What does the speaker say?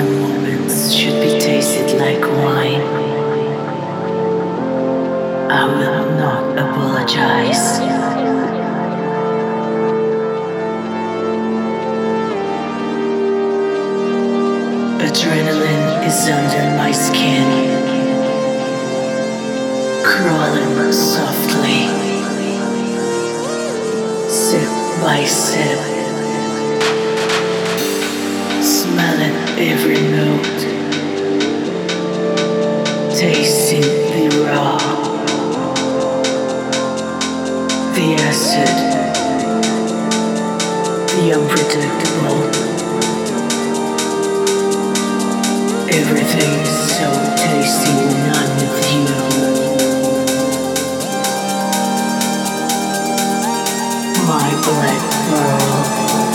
some moments should be tasted like wine. I will not apologize. Adrenaline is under my skin, crawling softly, sip by sip. the acid, the unpredictable. Everything is so tasty when I'm with you. My black pearl.